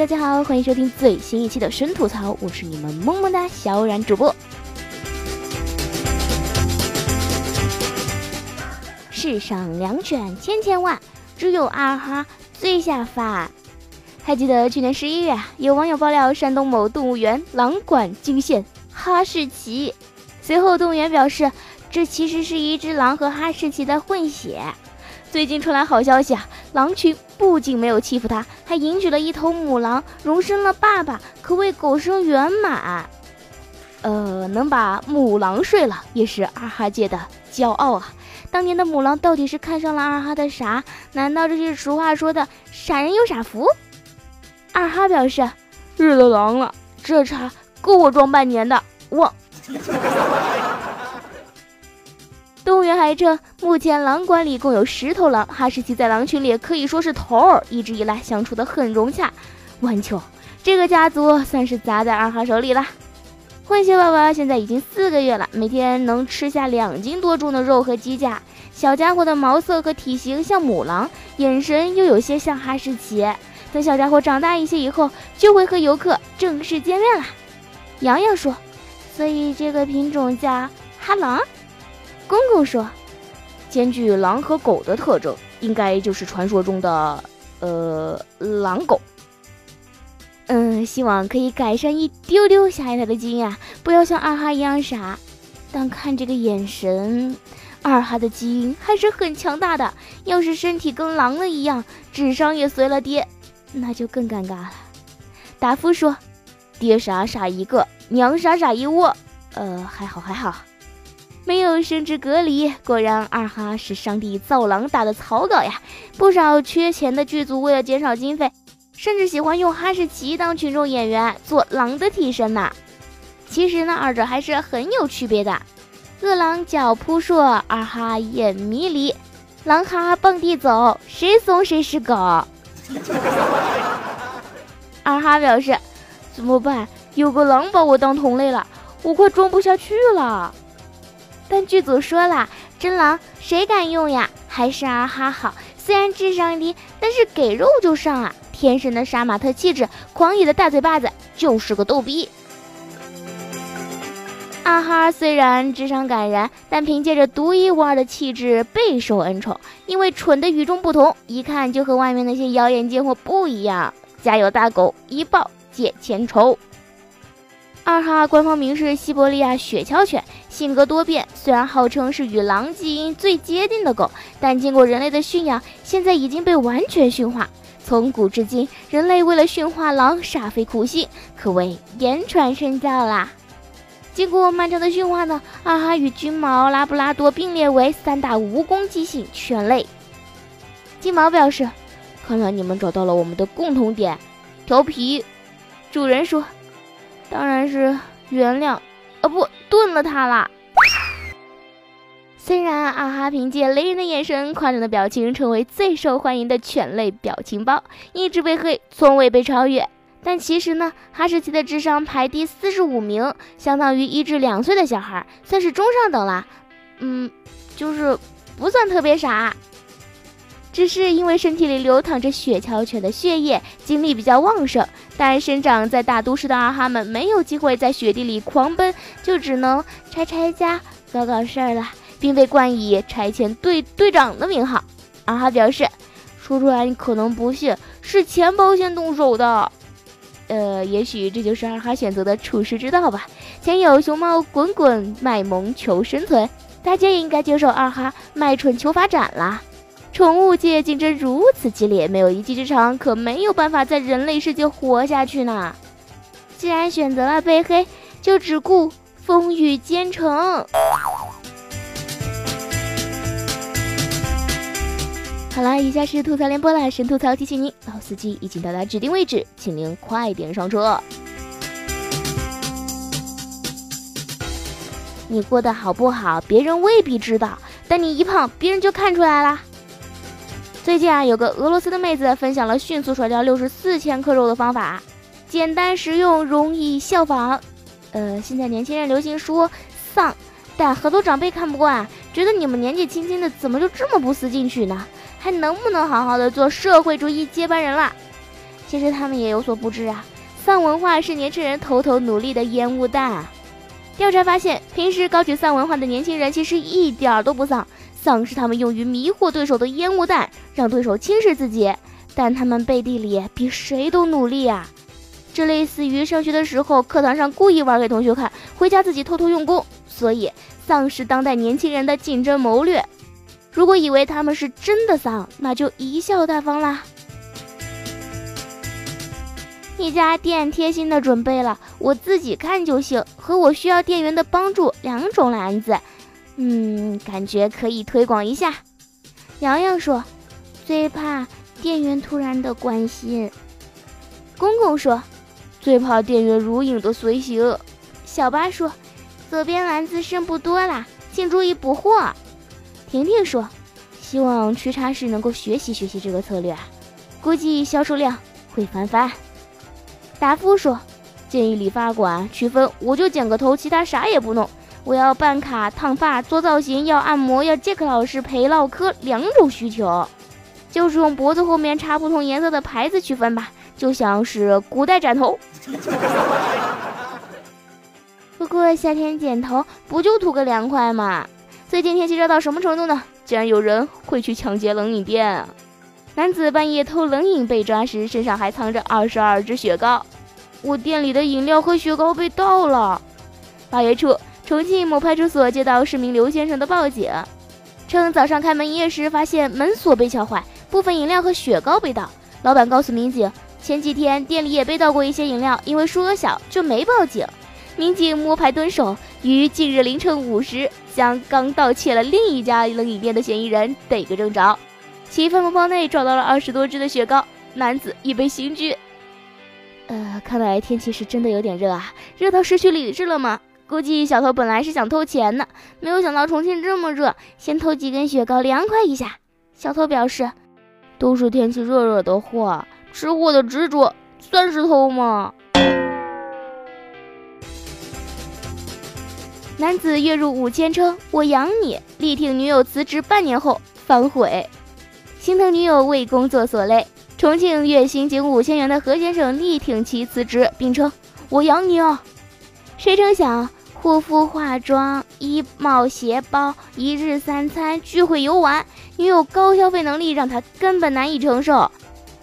大家好，欢迎收听最新一期的神吐槽，我是你们萌萌哒小冉主播。世上良犬千千万，只有二哈最下饭。还记得去年十一月，有网友爆料山东某动物园狼馆惊现哈士奇，随后动物园表示，这其实是一只狼和哈士奇的混血。最近传来好消息啊！狼群不仅没有欺负他，还迎娶了一头母狼，荣升了爸爸，可谓狗生圆满。呃，能把母狼睡了，也是二哈界的骄傲啊！当年的母狼到底是看上了二哈的啥？难道这是俗话说的“傻人有傻福”？二哈表示：“日了狼了，这茬够我装半年的。”我。动物园还称，目前狼馆里共有十头狼，哈士奇在狼群里可以说是头儿，一直以来相处的很融洽。完球，这个家族算是砸在二哈手里了。混血宝宝现在已经四个月了，每天能吃下两斤多重的肉和鸡架。小家伙的毛色和体型像母狼，眼神又有些像哈士奇。等小家伙长大一些以后，就会和游客正式见面了。洋洋说：“所以这个品种叫哈狼。”公公说：“兼具狼和狗的特征，应该就是传说中的，呃，狼狗。嗯，希望可以改善一丢丢下一代的基因啊，不要像二哈一样傻。但看这个眼神，二哈的基因还是很强大的。要是身体跟狼了一样，智商也随了爹，那就更尴尬了。”达夫说：“爹傻傻一个，娘傻傻一窝。呃，还好还好。”没有生殖隔离，果然二哈是上帝造狼打的草稿呀！不少缺钱的剧组为了减少经费，甚至喜欢用哈士奇当群众演员做狼的替身呢。其实呢，二者还是很有区别的。饿狼脚扑朔，二哈眼迷离，狼哈蹦地走，谁怂谁是狗。二哈表示：“怎么办？有个狼把我当同类了，我快装不下去了。”但剧组说了，真狼谁敢用呀？还是二哈好，虽然智商低，但是给肉就上啊！天生的杀马特气质，狂野的大嘴巴子，就是个逗逼。二哈虽然智商感人，但凭借着独一无二的气质备受恩宠。因为蠢的与众不同，一看就和外面那些妖艳贱货不一样。家有大狗，一抱解千愁。二哈官方名是西伯利亚雪橇犬，性格多变。虽然号称是与狼基因最接近的狗，但经过人类的驯养，现在已经被完全驯化。从古至今，人类为了驯化狼，煞费苦心，可谓言传身教啦。经过漫长的驯化呢，二哈与金毛、拉布拉多并列为三大无攻击性犬类。金毛表示：“看来你们找到了我们的共同点，调皮。”主人说。当然是原谅，哦不，炖了它啦。虽然二哈凭借雷人的眼神、夸张的表情，成为最受欢迎的犬类表情包，一直被黑，从未被超越。但其实呢，哈士奇的智商排第四十五名，相当于一至两岁的小孩，算是中上等了。嗯，就是不算特别傻。只是因为身体里流淌着雪橇犬的血液，精力比较旺盛，但生长在大都市的二哈们没有机会在雪地里狂奔，就只能拆拆家、搞搞事儿了，并被冠以拆迁队队长的名号。二哈表示，说出来你可能不信，是钱包先动手的。呃，也许这就是二哈选择的处世之道吧。前有熊猫滚滚卖萌求生存，大家也应该接受二哈卖蠢求发展啦。宠物界竞争如此激烈，没有一技之长可没有办法在人类世界活下去呢。既然选择了被黑，就只顾风雨兼程。好了，以下是吐槽联播啦，神吐槽提醒您，老司机已经到达指定位置，请您快点上车。你过得好不好，别人未必知道，但你一胖，别人就看出来了。最近啊，有个俄罗斯的妹子分享了迅速甩掉六十四千克肉的方法，简单实用，容易效仿。呃，现在年轻人流行说丧，但很多长辈看不惯，觉得你们年纪轻轻的怎么就这么不思进取呢？还能不能好好的做社会主义接班人了？其实他们也有所不知啊，丧文化是年轻人偷偷努力的烟雾弹。调查发现，平时高举丧文化的年轻人其实一点都不丧，丧是他们用于迷惑对手的烟雾弹，让对手轻视自己。但他们背地里比谁都努力啊！这类似于上学的时候课堂上故意玩给同学看，回家自己偷偷用功。所以，丧是当代年轻人的竞争谋略。如果以为他们是真的丧，那就贻笑大方啦。一家店贴心的准备了我自己看就行和我需要店员的帮助两种篮子，嗯，感觉可以推广一下。洋洋说：“最怕店员突然的关心。”公公说：“最怕店员如影的随行。”小八说：“左边篮子剩不多啦，请注意补货。”婷婷说：“希望去茶室能够学习学习这个策略，估计销售量会翻番。”达夫说：“建议理发馆区分，我就剪个头，其他啥也不弄。我要办卡、烫发、做造型，要按摩，要杰克老师陪唠嗑，两种需求，就是用脖子后面插不同颜色的牌子区分吧，就像是古代斩头。不过夏天剪头不就图个凉快吗？最近天气热到什么程度呢？竟然有人会去抢劫冷饮店！”男子半夜偷冷饮被抓时，身上还藏着二十二支雪糕。我店里的饮料和雪糕被盗了。八月初，重庆某派出所接到市民刘先生的报警，称早上开门营业时发现门锁被撬坏，部分饮料和雪糕被盗。老板告诉民警，前几天店里也被盗过一些饮料，因为数额小就没报警。民警摸排蹲守，于近日凌晨五时将刚盗窃了另一家冷饮店的嫌疑人逮个正着。其饭布包内找到了二十多支的雪糕，男子已被刑拘。呃，看来天气是真的有点热啊，热到失去理智了吗？估计小偷本来是想偷钱的，没有想到重庆这么热，先偷几根雪糕凉快一下。小偷表示，都是天气热惹的祸，吃货的执着算是偷吗？男子月入五千称我养你，力挺女友辞职半年后反悔。心疼女友为工作所累，重庆月薪仅五千元的何先生力挺其辞职，并称：“我养你哦。”谁成想，护肤、化妆、衣帽、鞋包、一日三餐、聚会、游玩，女友高消费能力让他根本难以承受。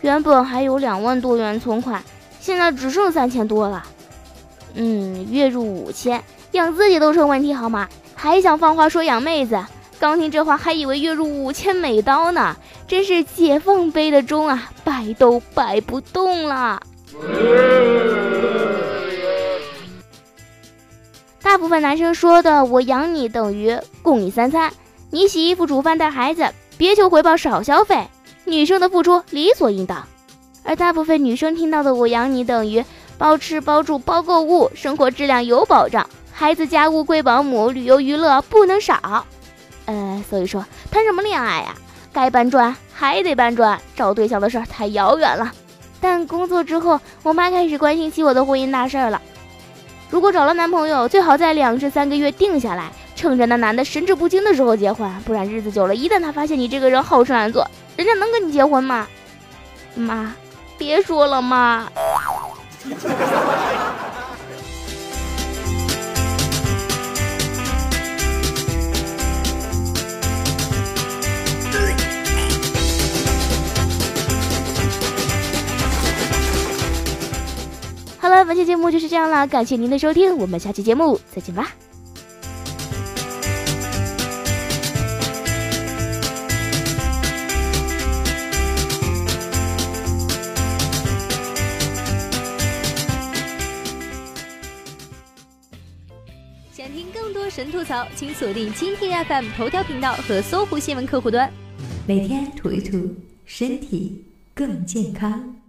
原本还有两万多元存款，现在只剩三千多了。嗯，月入五千，养自己都成问题好吗？还想放话说养妹子？刚听这话，还以为月入五千美刀呢，真是解放碑的钟啊，摆都摆不动了。部分男生说的“我养你”等于供你三餐，你洗衣服、煮饭、带孩子，别求回报少消费，女生的付出理所应当。而大部分女生听到的“我养你”等于包吃包住包购物，生活质量有保障，孩子家务归保姆，旅游娱乐不能少。呃，所以说谈什么恋爱呀？该搬砖还得搬砖，找对象的事儿太遥远了。但工作之后，我妈开始关心起我的婚姻大事儿了。如果找了男朋友，最好在两至三个月定下来，趁着那男的神志不清的时候结婚，不然日子久了，一旦他发现你这个人好吃懒做，人家能跟你结婚吗？妈，别说了，妈。本期节目就是这样了，感谢您的收听，我们下期节目再见吧。想听更多神吐槽，请锁定蜻蜓 FM 头条频道和搜狐新闻客户端，每天吐一吐，身体更健康。